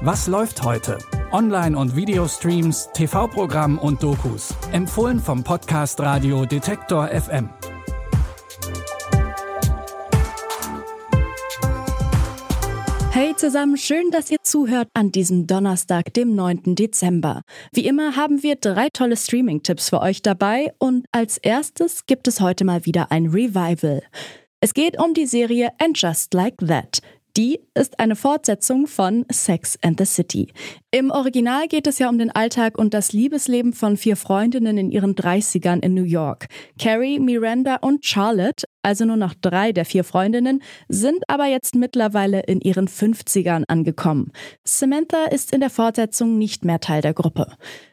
Was läuft heute? Online- und Videostreams, TV-Programm und Dokus. Empfohlen vom Podcast Radio Detektor FM. Hey zusammen, schön, dass ihr zuhört an diesem Donnerstag, dem 9. Dezember. Wie immer haben wir drei tolle Streaming-Tipps für euch dabei und als erstes gibt es heute mal wieder ein Revival. Es geht um die Serie And Just Like That. Die ist eine Fortsetzung von Sex and the City. Im Original geht es ja um den Alltag und das Liebesleben von vier Freundinnen in ihren 30ern in New York. Carrie, Miranda und Charlotte, also nur noch drei der vier Freundinnen, sind aber jetzt mittlerweile in ihren 50ern angekommen. Samantha ist in der Fortsetzung nicht mehr Teil der Gruppe.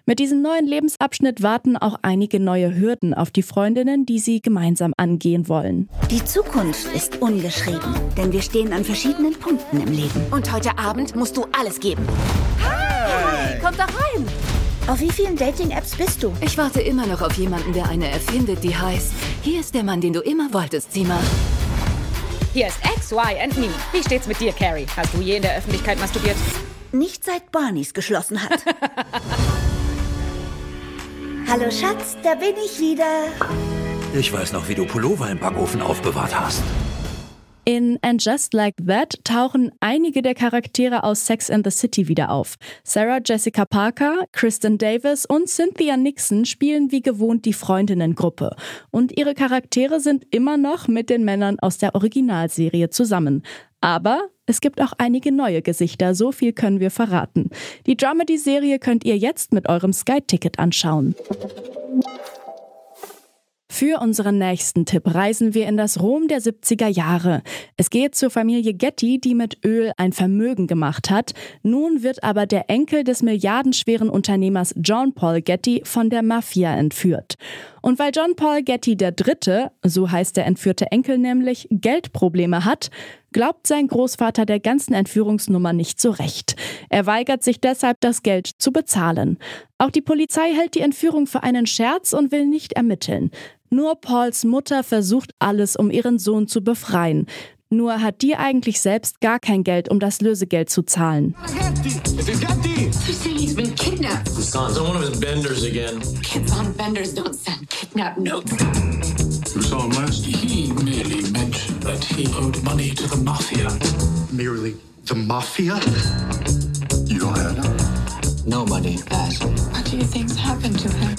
Mit diesem neuen Lebensabschnitt warten auch einige neue Hürden auf die Freundinnen, die sie gemeinsam angehen wollen. Die Zukunft ist ungeschrieben, denn wir stehen an verschiedenen Punkten im Leben. Und heute Abend musst du alles geben. Hi, kommt da rein. Auf wie vielen Dating-Apps bist du? Ich warte immer noch auf jemanden, der eine erfindet, die heißt, hier ist der Mann, den du immer wolltest, mal. Hier ist X, Y and Me. Wie steht's mit dir, Carrie? Hast du je in der Öffentlichkeit masturbiert? Nicht seit Barneys geschlossen hat. Hallo Schatz, da bin ich wieder. Ich weiß noch, wie du Pullover im Backofen aufbewahrt hast. In And Just Like That tauchen einige der Charaktere aus Sex and the City wieder auf. Sarah Jessica Parker, Kristen Davis und Cynthia Nixon spielen wie gewohnt die Freundinnengruppe. Und ihre Charaktere sind immer noch mit den Männern aus der Originalserie zusammen. Aber es gibt auch einige neue Gesichter, so viel können wir verraten. Die Dramedy-Serie könnt ihr jetzt mit eurem Sky-Ticket anschauen. Für unseren nächsten Tipp reisen wir in das Rom der 70er Jahre. Es geht zur Familie Getty, die mit Öl ein Vermögen gemacht hat. Nun wird aber der Enkel des milliardenschweren Unternehmers John Paul Getty von der Mafia entführt. Und weil John Paul Getty Dritte, so heißt der entführte Enkel nämlich, Geldprobleme hat, glaubt sein Großvater der ganzen Entführungsnummer nicht so recht. Er weigert sich deshalb, das Geld zu bezahlen. Auch die Polizei hält die Entführung für einen Scherz und will nicht ermitteln. Nur Pauls Mutter versucht alles, um ihren Sohn zu befreien. Nur hat die eigentlich selbst gar kein Geld, um das Lösegeld zu zahlen. You saw him last? He merely mentioned that he owed money to the mafia. Merely the mafia? You don't have it? No money. Dad, what do you think's happened to him?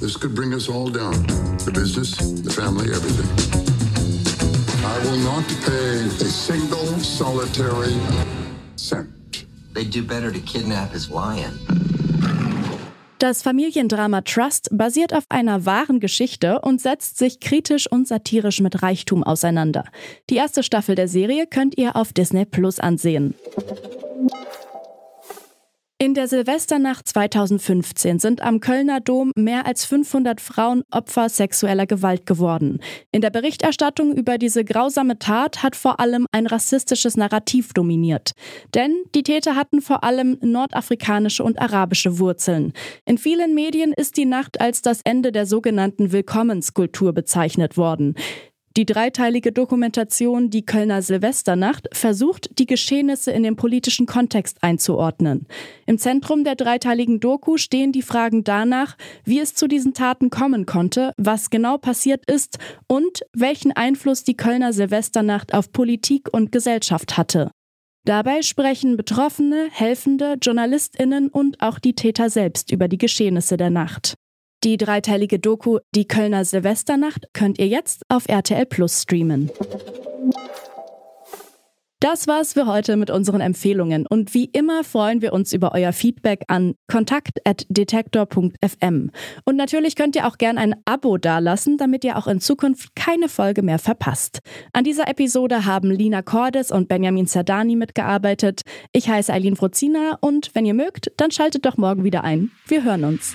This could bring us all down. The business, the family, everything. Will not pay a single solitary cent. They'd do better to kidnap his lion. Das Familiendrama Trust basiert auf einer wahren Geschichte und setzt sich kritisch und satirisch mit Reichtum auseinander. Die erste Staffel der Serie könnt ihr auf Disney Plus ansehen. In der Silvesternacht 2015 sind am Kölner Dom mehr als 500 Frauen Opfer sexueller Gewalt geworden. In der Berichterstattung über diese grausame Tat hat vor allem ein rassistisches Narrativ dominiert. Denn die Täter hatten vor allem nordafrikanische und arabische Wurzeln. In vielen Medien ist die Nacht als das Ende der sogenannten Willkommenskultur bezeichnet worden. Die dreiteilige Dokumentation Die Kölner Silvesternacht versucht, die Geschehnisse in den politischen Kontext einzuordnen. Im Zentrum der dreiteiligen Doku stehen die Fragen danach, wie es zu diesen Taten kommen konnte, was genau passiert ist und welchen Einfluss die Kölner Silvesternacht auf Politik und Gesellschaft hatte. Dabei sprechen Betroffene, Helfende, Journalistinnen und auch die Täter selbst über die Geschehnisse der Nacht. Die dreiteilige Doku Die Kölner Silvesternacht könnt ihr jetzt auf RTL Plus streamen. Das war's für heute mit unseren Empfehlungen und wie immer freuen wir uns über euer Feedback an kontakt@detektor.fm. Und natürlich könnt ihr auch gern ein Abo dalassen, damit ihr auch in Zukunft keine Folge mehr verpasst. An dieser Episode haben Lina Cordes und Benjamin Zerdani mitgearbeitet. Ich heiße Eileen Frozina und wenn ihr mögt, dann schaltet doch morgen wieder ein. Wir hören uns.